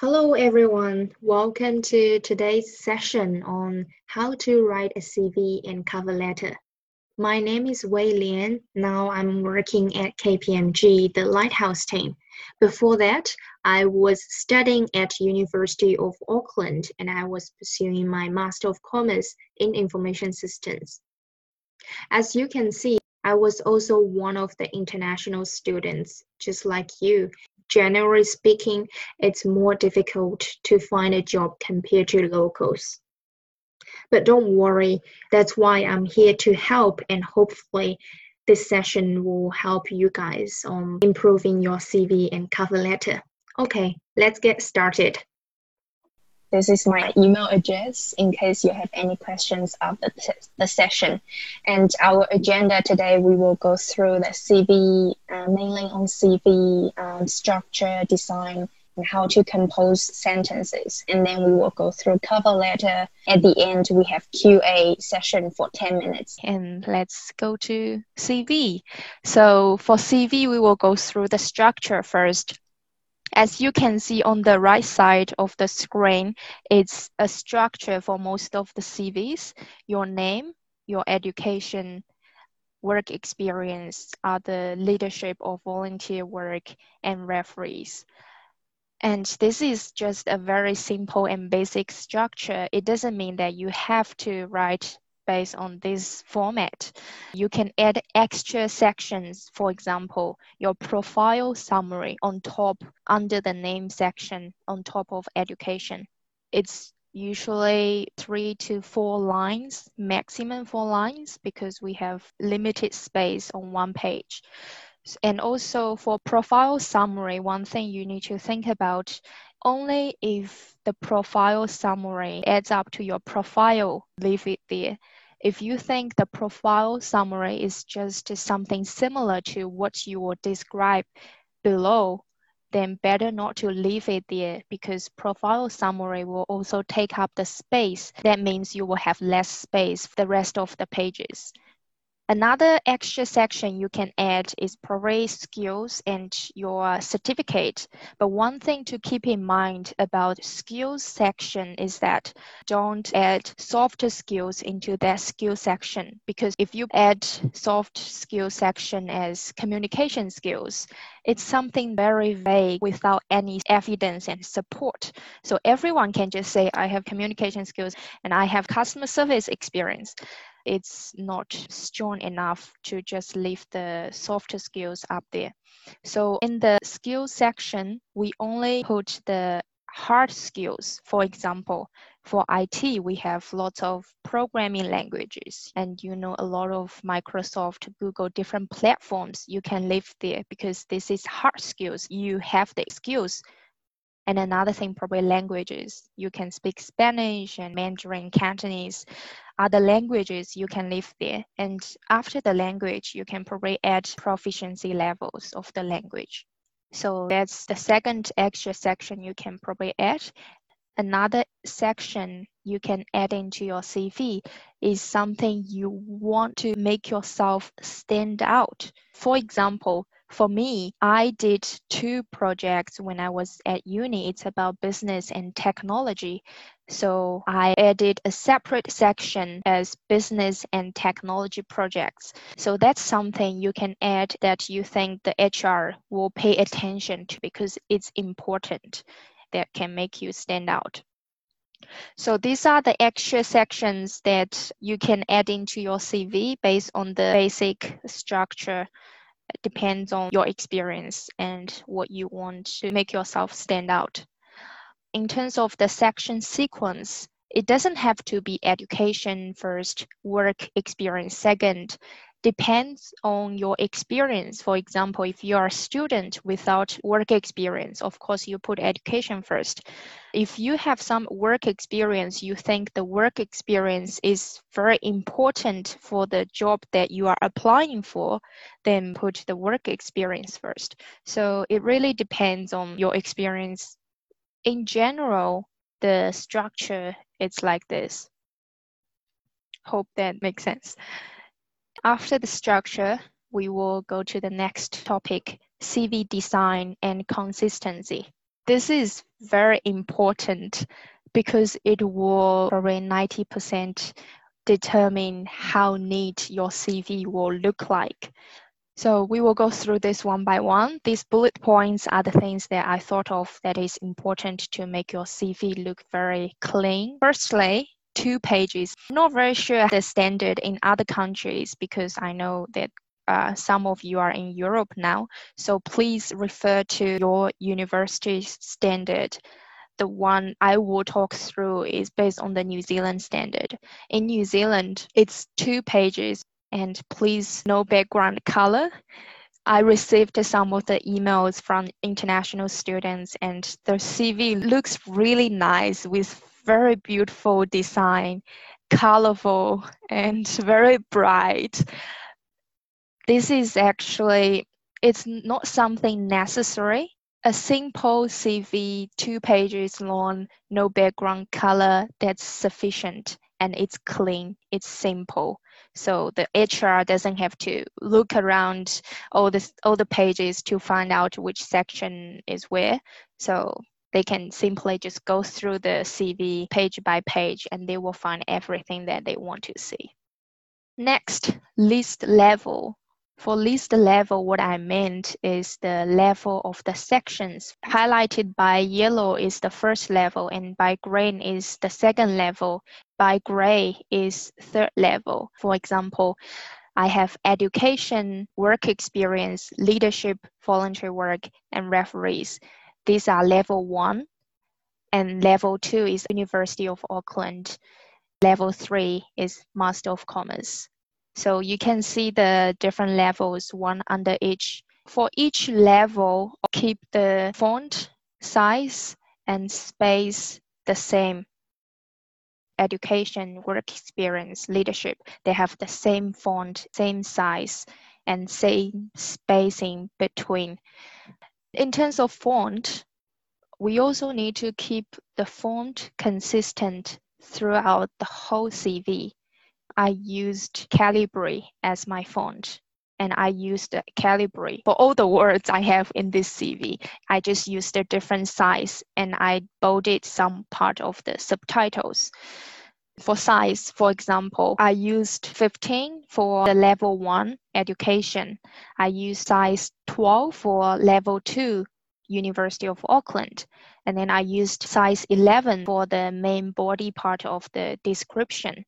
Hello everyone, welcome to today's session on how to write a CV and cover letter. My name is Wei Lian. Now I'm working at KPMG, the Lighthouse team. Before that, I was studying at University of Auckland and I was pursuing my Master of Commerce in Information Systems. As you can see, I was also one of the international students, just like you, generally speaking, it's more difficult to find a job compared to locals. But don't worry, that's why I'm here to help, and hopefully, this session will help you guys on improving your CV and cover letter. Okay, let's get started. This is my email address in case you have any questions after the session. And our agenda today, we will go through the CV, uh, mainly on CV um, structure, design, and how to compose sentences. And then we will go through cover letter. At the end, we have QA session for 10 minutes. And let's go to CV. So for CV, we will go through the structure first. As you can see on the right side of the screen, it's a structure for most of the CVs, your name, your education, work experience, other leadership or volunteer work, and referees. And this is just a very simple and basic structure. It doesn't mean that you have to write based on this format. You can add extra sections, for example, your profile summary on top under the name section on top of education. It's usually three to four lines, maximum four lines, because we have limited space on one page. And also for profile summary, one thing you need to think about only if the profile summary adds up to your profile, leave it there. If you think the profile summary is just something similar to what you will describe below, then better not to leave it there because profile summary will also take up the space. That means you will have less space for the rest of the pages. Another extra section you can add is probably skills and your certificate. But one thing to keep in mind about skills section is that don't add soft skills into that skill section because if you add soft skill section as communication skills, it's something very vague without any evidence and support. So everyone can just say, I have communication skills and I have customer service experience it's not strong enough to just leave the softer skills up there. So in the skills section, we only put the hard skills. For example, for IT, we have lots of programming languages and you know a lot of Microsoft, Google, different platforms you can live there because this is hard skills. You have the skills and another thing, probably languages. You can speak Spanish and Mandarin, Cantonese, other languages you can live there. And after the language, you can probably add proficiency levels of the language. So that's the second extra section you can probably add. Another section you can add into your CV is something you want to make yourself stand out. For example, for me, I did two projects when I was at uni. It's about business and technology. So I added a separate section as business and technology projects. So that's something you can add that you think the HR will pay attention to because it's important that can make you stand out. So these are the extra sections that you can add into your CV based on the basic structure depends on your experience and what you want to make yourself stand out. In terms of the section sequence, it doesn't have to be education first, work experience second, depends on your experience. For example, if you are a student without work experience, of course, you put education first. If you have some work experience, you think the work experience is very important for the job that you are applying for, then put the work experience first. So it really depends on your experience. In general, the structure is like this. Hope that makes sense. After the structure, we will go to the next topic, CV design and consistency. This is very important because it will probably 90% determine how neat your CV will look like. So we will go through this one by one. These bullet points are the things that I thought of that is important to make your CV look very clean. Firstly, two pages. I'm not very sure the standard in other countries because I know that uh, some of you are in Europe now. So please refer to your university standard. The one I will talk through is based on the New Zealand standard. In New Zealand, it's two pages and please no background color. I received some of the emails from international students and the CV looks really nice with very beautiful design, colorful and very bright. This is actually, it's not something necessary. A simple CV, two pages long, no background color, that's sufficient and it's clean, it's simple. So the HR doesn't have to look around all the all the pages to find out which section is where. So they can simply just go through the CV page by page and they will find everything that they want to see. Next, list level. For list level, what I meant is the level of the sections. Highlighted by yellow is the first level and by green is the second level. By gray is third level. For example, I have education, work experience, leadership, voluntary work, and referees. These are level one. And level two is University of Auckland. Level three is Master of Commerce. So you can see the different levels, one under each. For each level, keep the font size and space the same. Education, work experience, leadership, they have the same font, same size, and same spacing between. In terms of font, we also need to keep the font consistent throughout the whole CV. I used Calibri as my font and I used Calibri for all the words I have in this CV. I just used a different size and I bolded some part of the subtitles. For size, for example, I used 15 for the level 1 education. I used size 12 for level 2 University of Auckland. And then I used size 11 for the main body part of the description.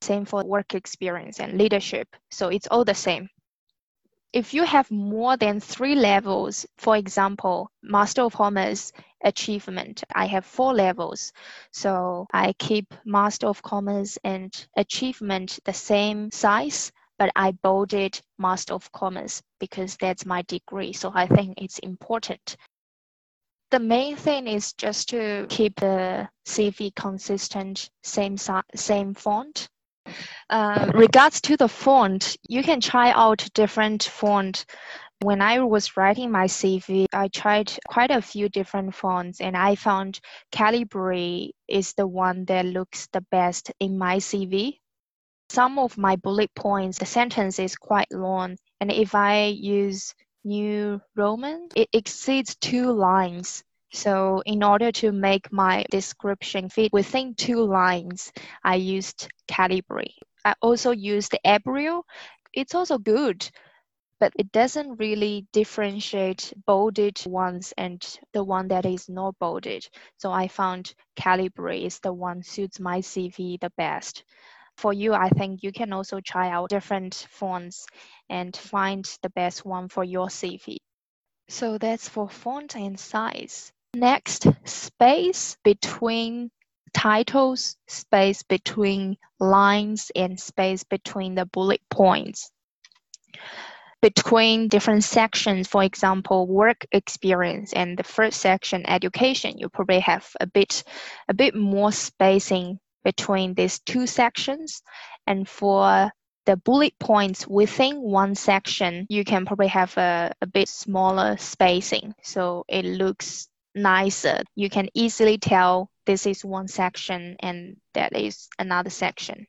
Same for work experience and leadership. So it's all the same. If you have more than three levels, for example, Master of Commerce achievement, I have four levels. So I keep Master of Commerce and achievement the same size, but I bolded Master of Commerce because that's my degree. So I think it's important. The main thing is just to keep the CV consistent, same, same font, uh, regards to the font, you can try out different font. When I was writing my CV, I tried quite a few different fonts and I found Calibri is the one that looks the best in my CV. Some of my bullet points, the sentence is quite long, and if I use New Roman, it exceeds two lines. So in order to make my description fit within two lines, I used Calibri. I also used Arial. It's also good, but it doesn't really differentiate bolded ones and the one that is not bolded. So I found Calibri is the one suits my CV the best. For you, I think you can also try out different fonts and find the best one for your CV. So that's for font and size. Next, space between titles, space between lines, and space between the bullet points. Between different sections, for example, work experience and the first section, education, you probably have a bit, a bit more spacing between these two sections. And for the bullet points within one section, you can probably have a, a bit smaller spacing. So it looks nicer. You can easily tell this is one section and that is another section.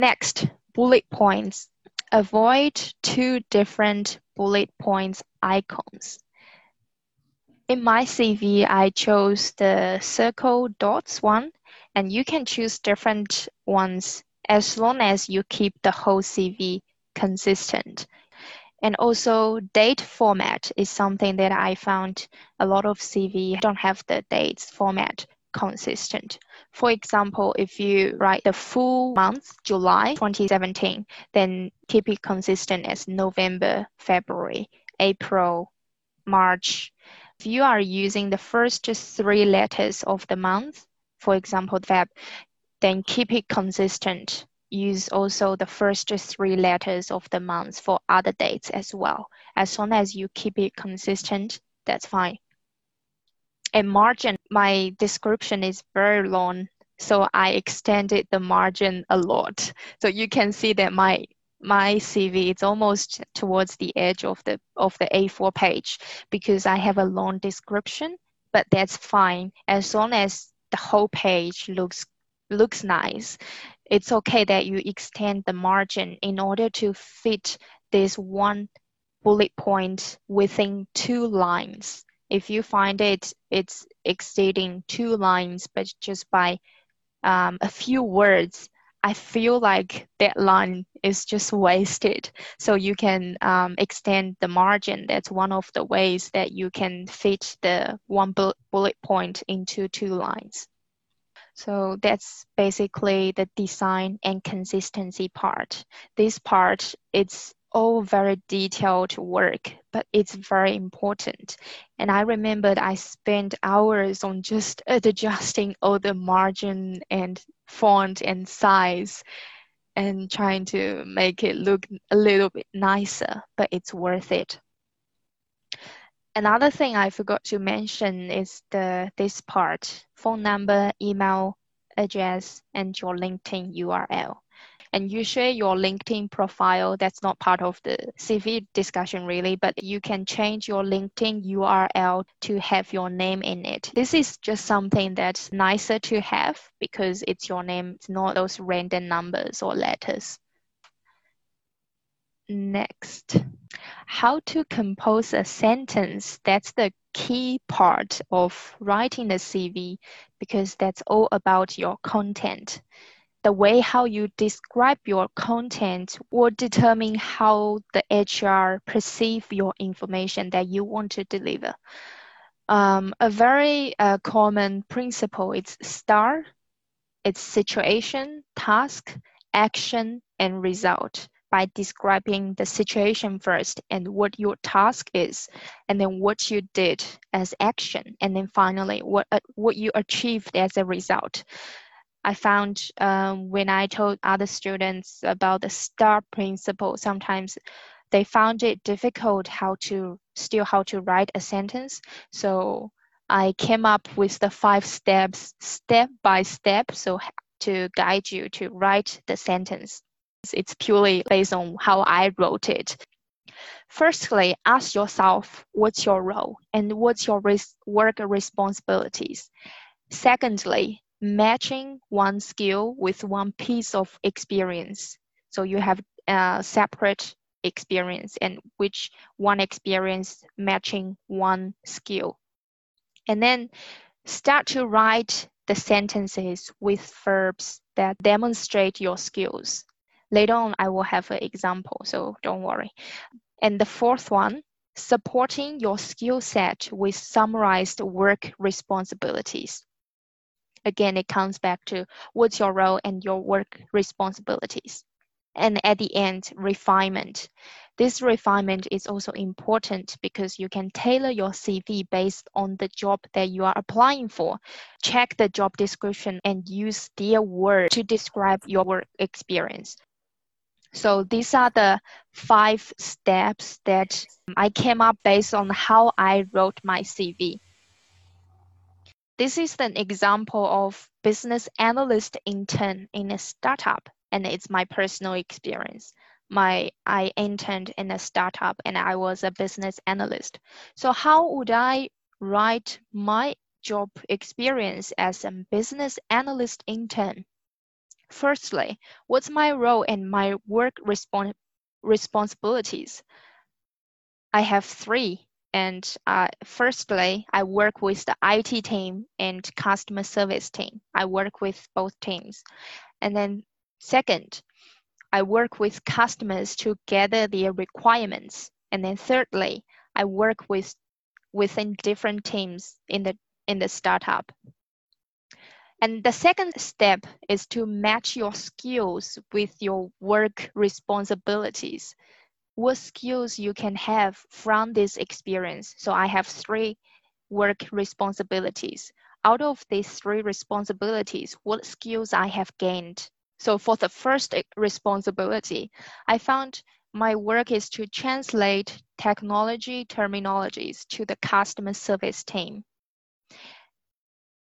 Next, bullet points. Avoid two different bullet points icons. In my CV, I chose the circle dots one, and you can choose different ones as long as you keep the whole CV consistent. And also date format is something that I found a lot of CV don't have the dates format consistent. For example, if you write the full month, July 2017, then keep it consistent as November, February, April, March, if you are using the first three letters of the month, for example, Feb, then keep it consistent. Use also the first three letters of the month for other dates as well. As long as you keep it consistent, that's fine. And margin, my description is very long, so I extended the margin a lot. So you can see that my my CV it's almost towards the edge of the of the A4 page because I have a long description, but that's fine as long as the whole page looks looks nice. It's okay that you extend the margin in order to fit this one bullet point within two lines. If you find it it's exceeding two lines, but just by um, a few words, I feel like that line is just wasted. So you can um, extend the margin. That's one of the ways that you can fit the one bullet point into two lines. So that's basically the design and consistency part. This part, it's all very detailed work, but it's very important. And I remembered I spent hours on just adjusting all the margin and font and size and trying to make it look a little bit nicer, but it's worth it. Another thing I forgot to mention is the this part, phone number, email address, and your LinkedIn URL and you share your LinkedIn profile. That's not part of the CV discussion really, but you can change your LinkedIn URL to have your name in it. This is just something that's nicer to have because it's your name, it's not those random numbers or letters. Next, how to compose a sentence. That's the key part of writing the CV because that's all about your content the way how you describe your content will determine how the HR perceive your information that you want to deliver. Um, a very uh, common principle is STAR. It's situation, task, action, and result by describing the situation first and what your task is, and then what you did as action, and then finally what uh, what you achieved as a result. I found um, when I told other students about the STAR principle, sometimes they found it difficult how to still how to write a sentence. So I came up with the five steps, step by step, so to guide you to write the sentence. It's purely based on how I wrote it. Firstly, ask yourself what's your role and what's your work responsibilities. Secondly, matching one skill with one piece of experience. So you have a separate experience and which one experience matching one skill. And then start to write the sentences with verbs that demonstrate your skills. Later on, I will have an example, so don't worry. And the fourth one, supporting your skill set with summarized work responsibilities again, it comes back to what's your role and your work responsibilities. And at the end, refinement. This refinement is also important because you can tailor your CV based on the job that you are applying for. Check the job description and use their word to describe your work experience. So these are the five steps that I came up based on how I wrote my CV. This is an example of business analyst intern in a startup, and it's my personal experience. My I interned in a startup and I was a business analyst. So how would I write my job experience as a business analyst intern? Firstly, what's my role and my work respons- responsibilities? I have three And uh, firstly, I work with the IT team and customer service team. I work with both teams. And then second, I work with customers to gather their requirements. And then thirdly, I work with within different teams in the in the startup. And the second step is to match your skills with your work responsibilities what skills you can have from this experience. So I have three work responsibilities. Out of these three responsibilities, what skills I have gained. So for the first responsibility, I found my work is to translate technology terminologies to the customer service team.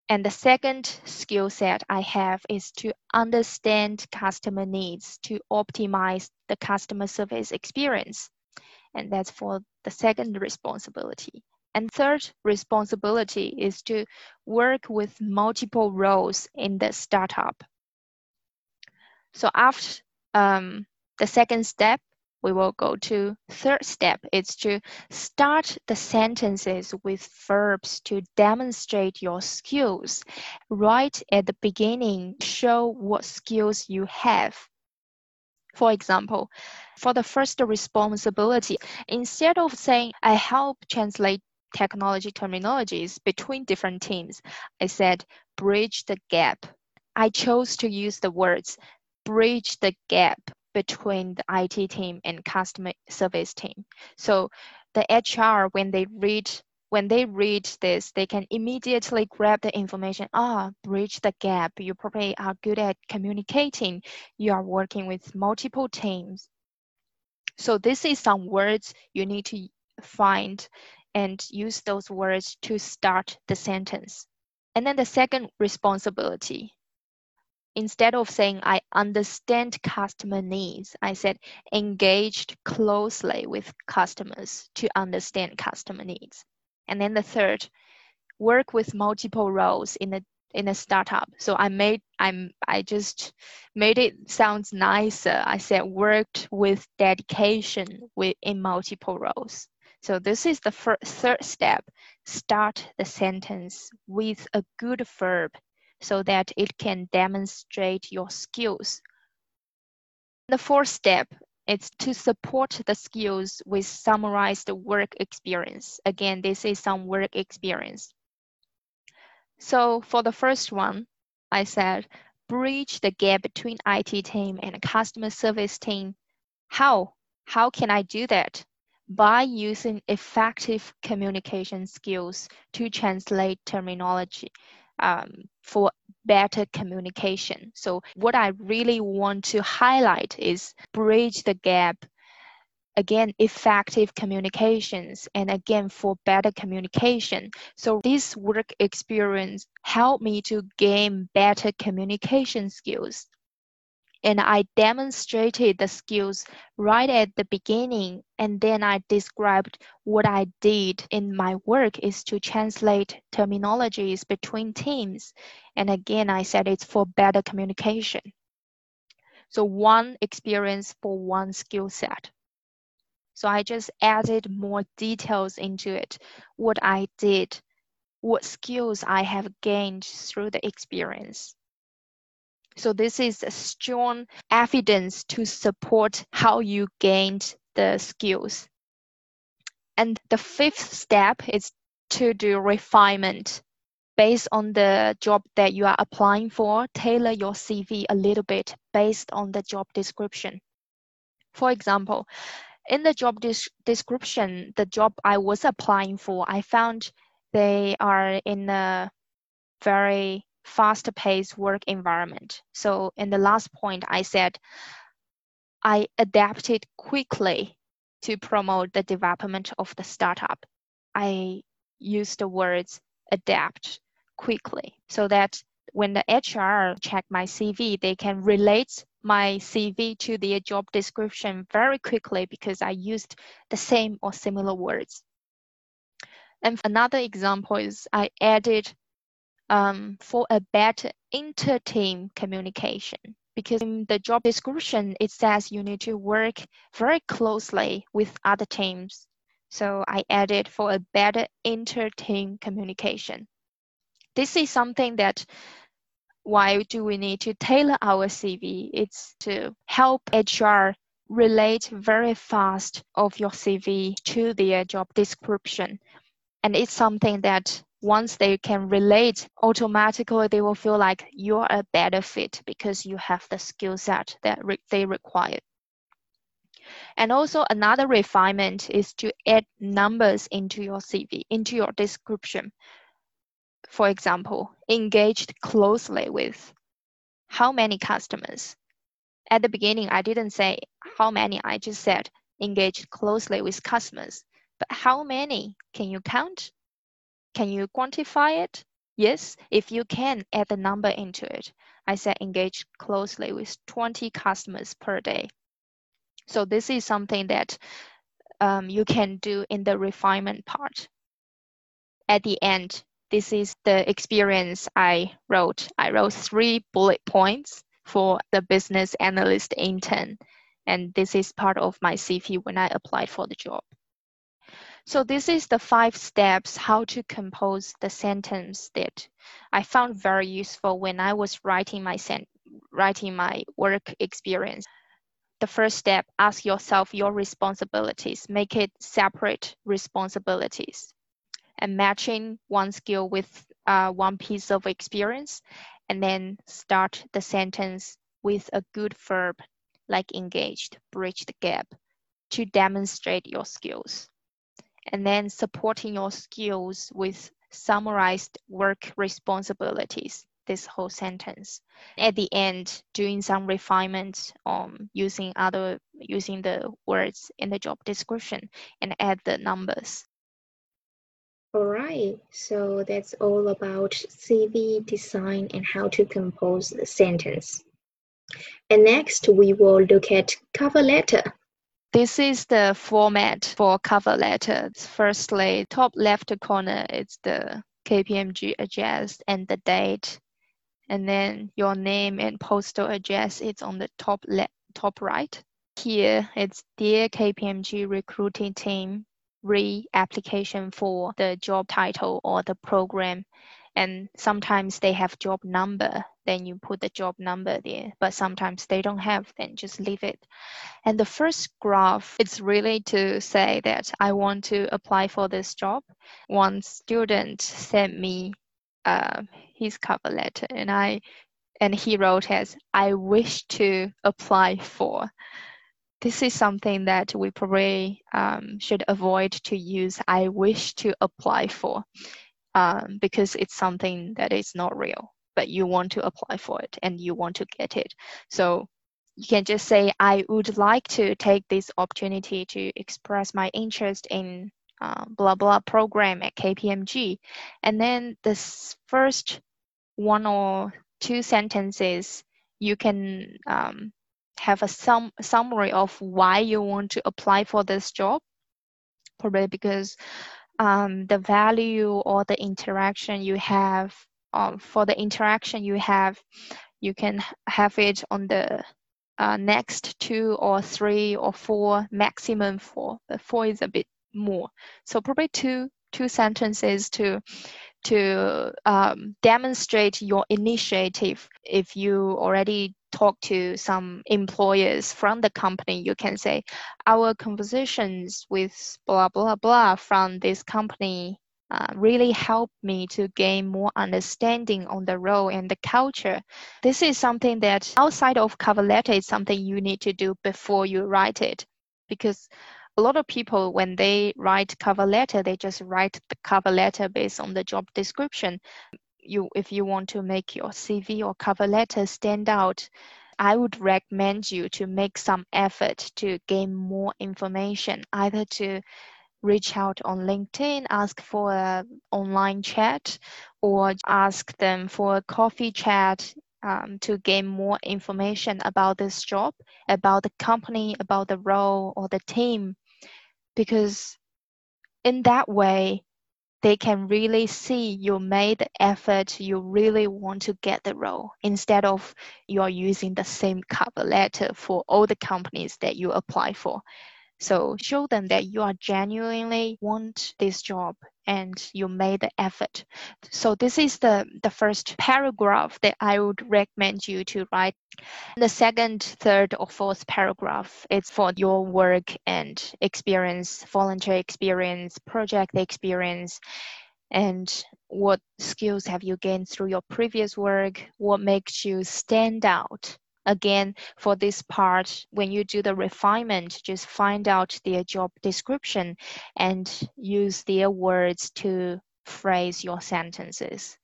And the second skill set I have is to understand customer needs to optimize the customer service experience. And that's for the second responsibility. And third responsibility is to work with multiple roles in the startup. So after um, the second step, we will go to third step. Is to start the sentences with verbs to demonstrate your skills. Right at the beginning show what skills you have. For example for the first responsibility instead of saying i help translate technology terminologies between different teams i said bridge the gap. I chose to use the words bridge the gap between the IT team and customer service team. So the HR, when they read when they read this, they can immediately grab the information. Ah, bridge the gap. You probably are good at communicating. You are working with multiple teams. So this is some words you need to find and use those words to start the sentence. And then the second responsibility instead of saying I understand customer needs, I said engaged closely with customers to understand customer needs. And then the third, work with multiple roles in a in a startup. So I made I'm I just made it sounds nicer. I said worked with dedication with in multiple roles. So this is the first, third step. Start the sentence with a good verb so that it can demonstrate your skills. The fourth step is to support the skills with summarized work experience. Again, this is some work experience. So for the first one, I said, bridge the gap between IT team and customer service team. How? How can I do that? By using effective communication skills to translate terminology um, for better communication. So what I really want to highlight is bridge the gap again effective communications and again for better communication so this work experience helped me to gain better communication skills and I demonstrated the skills right at the beginning and then I described what I did in my work is to translate terminologies between teams and again I said it's for better communication. So one experience for one skill set. So I just added more details into it, what I did, what skills I have gained through the experience. So this is a strong evidence to support how you gained the skills. And the fifth step is to do refinement. Based on the job that you are applying for, tailor your CV a little bit based on the job description. For example, in the job des- description, the job I was applying for, I found they are in a very fast-paced work environment. So in the last point, I said I adapted quickly to promote the development of the startup. I used the words adapt quickly so that when the HR check my CV, they can relate my CV to their job description very quickly because I used the same or similar words. And another example is I added um, for a better inter-team communication because in the job description it says you need to work very closely with other teams So I added for a better inter-team communication. This is something that why do we need to tailor our CV? It's to help HR relate very fast of your CV to their job description. And it's something that once they can relate, automatically they will feel like you're a better fit because you have the skill set that re- they require. And also another refinement is to add numbers into your CV, into your description. For example, engaged closely with how many customers. At the beginning, I didn't say how many, I just said engaged closely with customers. But how many? Can you count? Can you quantify it? Yes, if you can, add the number into it. I said engage closely with 20 customers per day. So this is something that um, you can do in the refinement part. At the end, this is the experience I wrote. I wrote three bullet points for the business analyst intern. And this is part of my CV when I applied for the job. So this is the five steps how to compose the sentence that I found very useful when I was writing my sen- writing my work experience. The first step, ask yourself your responsibilities, make it separate responsibilities, and matching one skill with uh, one piece of experience, and then start the sentence with a good verb like engaged, bridge the gap to demonstrate your skills. And then supporting your skills with summarized work responsibilities this whole sentence. At the end, doing some refinements on using other using the words in the job description and add the numbers. All right, so that's all about CV design and how to compose the sentence. And next, we will look at cover letter. This is the format for cover letter. Firstly, top left corner is the KPMG address and the date and then your name and postal address is on the top left, top right. Here it's Dear KPMG Recruiting Team, re-application for the job title or the program. And sometimes they have job number, then you put the job number there. But sometimes they don't have, then just leave it. And the first graph, it's really to say that I want to apply for this job. One student sent me uh, his cover letter and I and he wrote as I wish to apply for. This is something that we probably um, should avoid to use I wish to apply for um, because it's something that is not real, but you want to apply for it and you want to get it. So you can just say, I would like to take this opportunity to express my interest in uh, blah blah program at KPMG. And then this first one or two sentences, you can um, have a sum summary of why you want to apply for this job. Probably because um, the value or the interaction you have um, for the interaction you have, you can have it on the uh, next two or three or four, maximum four. But four is a bit more. So probably two two sentences to to um, demonstrate your initiative. If you already talk to some employers from the company, you can say, our conversations with blah blah blah from this company uh, really helped me to gain more understanding on the role and the culture. This is something that outside of cover letter is something you need to do before you write it, because a lot of people when they write cover letter they just write the cover letter based on the job description you if you want to make your cv or cover letter stand out i would recommend you to make some effort to gain more information either to reach out on linkedin ask for an online chat or ask them for a coffee chat um, to gain more information about this job, about the company, about the role or the team. Because in that way they can really see you made the effort you really want to get the role instead of you're using the same cover letter for all the companies that you apply for So show them that you are genuinely want this job and you made the effort. So this is the, the first paragraph that I would recommend you to write. The second, third, or fourth paragraph is for your work and experience, volunteer experience, project experience, and what skills have you gained through your previous work? What makes you stand out? Again, for this part, when you do the refinement, just find out their job description and use their words to phrase your sentences.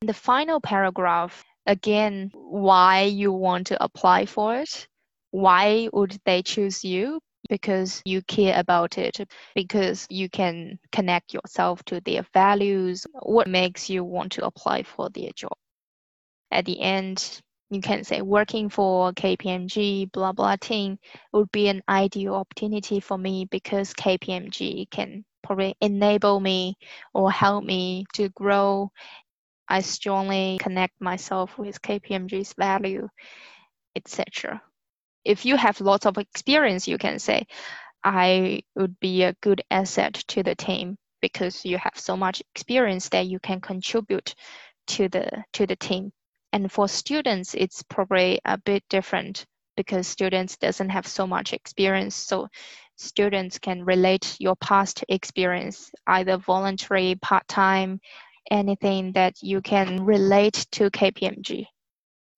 In the final paragraph, again, why you want to apply for it. Why would they choose you? Because you care about it, because you can connect yourself to their values. What makes you want to apply for their job? At the end, you can say working for KPMG, blah, blah team would be an ideal opportunity for me because KPMG can probably enable me or help me to grow. I strongly connect myself with KPMG's value, etc. If you have lots of experience, you can say, I would be a good asset to the team because you have so much experience that you can contribute to the to the team and for students, it's probably a bit different because students doesn't have so much experience. So students can relate your past experience, either voluntary, part-time, anything that you can relate to KPMG.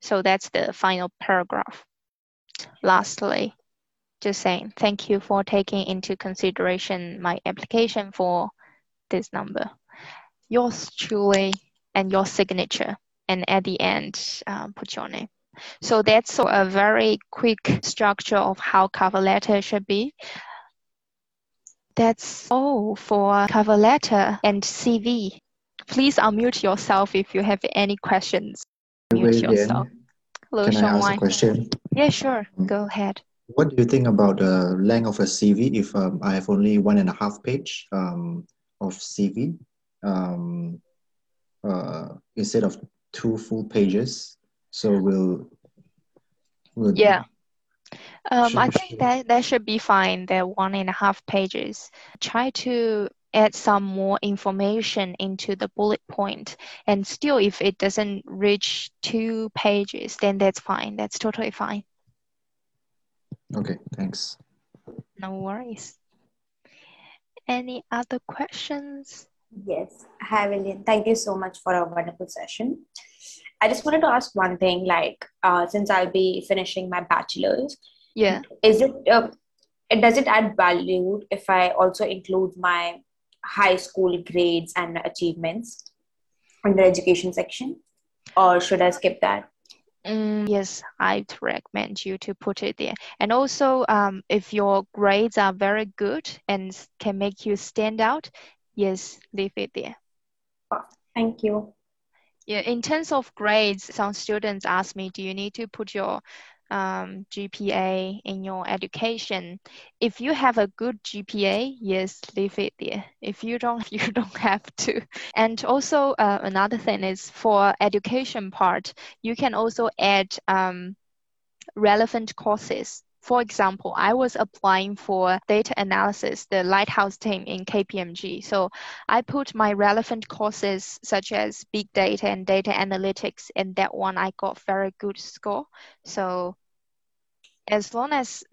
So that's the final paragraph. Lastly, just saying thank you for taking into consideration my application for this number. Yours truly and your signature and at the end um, put your name. So that's a very quick structure of how cover letter should be. That's all for cover letter and CV. Please unmute yourself if you have any questions. Mute yourself. Hello, Can I ask a question? Yeah, sure. Mm. Go ahead. What do you think about the length of a CV if um, I have only one and a half page um, of CV um, uh, instead of two full pages. So we'll, we'll yeah. Um, I think that that should be fine. The one and a half pages. Try to add some more information into the bullet point, and still, if it doesn't reach two pages, then that's fine. That's totally fine. Okay, thanks. No worries. Any other questions? Yes. Hi, William. Thank you so much for a wonderful session. I just wanted to ask one thing. Like, uh, since I'll be finishing my bachelor's, yeah, is it uh, does it add value if I also include my high school grades and achievements in the education section, or should I skip that? Mm, yes, I'd recommend you to put it there. And also, um, if your grades are very good and can make you stand out, Yes, leave it there. Thank you. Yeah, in terms of grades, some students ask me, do you need to put your um, GPA in your education? If you have a good GPA, yes, leave it there. If you don't, you don't have to. And also uh, another thing is for education part, you can also add um, relevant courses for example, I was applying for data analysis, the Lighthouse team in KPMG. So I put my relevant courses such as big data and data analytics, and that one I got very good score. So as long as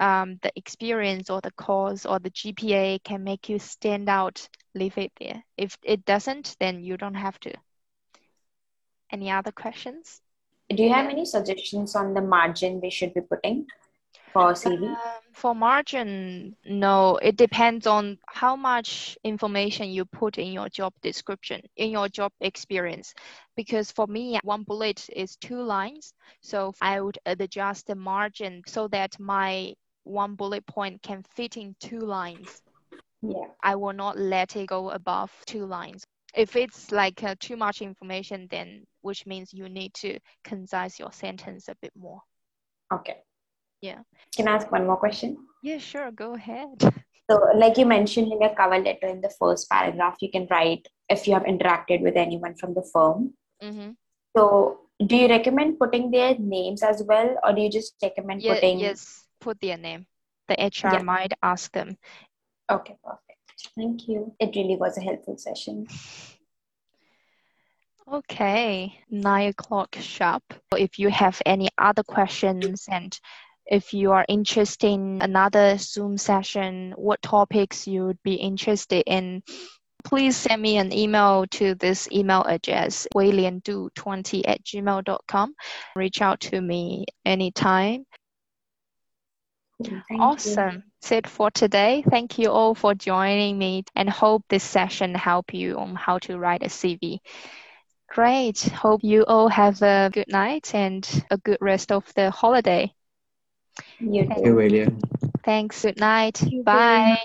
um, the experience or the course or the GPA can make you stand out, leave it there. If it doesn't, then you don't have to. Any other questions? Do you have any suggestions on the margin we should be putting? For CV? Um, for margin, no. It depends on how much information you put in your job description, in your job experience. Because for me, one bullet is two lines. So I would adjust the margin so that my one bullet point can fit in two lines. Yeah. I will not let it go above two lines. If it's like uh, too much information, then which means you need to concise your sentence a bit more. Okay. Yeah. Can I ask one more question? Yeah, sure. Go ahead. So, like you mentioned in your cover letter in the first paragraph, you can write if you have interacted with anyone from the firm. Mm-hmm. So, do you recommend putting their names as well, or do you just recommend yeah, putting? Yes, put their name. the HR Yeah. might ask them. Okay, perfect. Thank you. It really was a helpful session. Okay, nine o'clock sharp. If you have any other questions and if you are interested in another Zoom session, what topics you would be interested in, please send me an email to this email address, wayliandu20 at gmail.com. Reach out to me anytime. Thank you. awesome. That's it for today. Thank you all for joining me and hope this session help you on how to write a CV. Great. Hope you all have a good night and a good rest of the holiday. You Thank too. Okay, Wei Thanks. Good night. Thank you. Bye.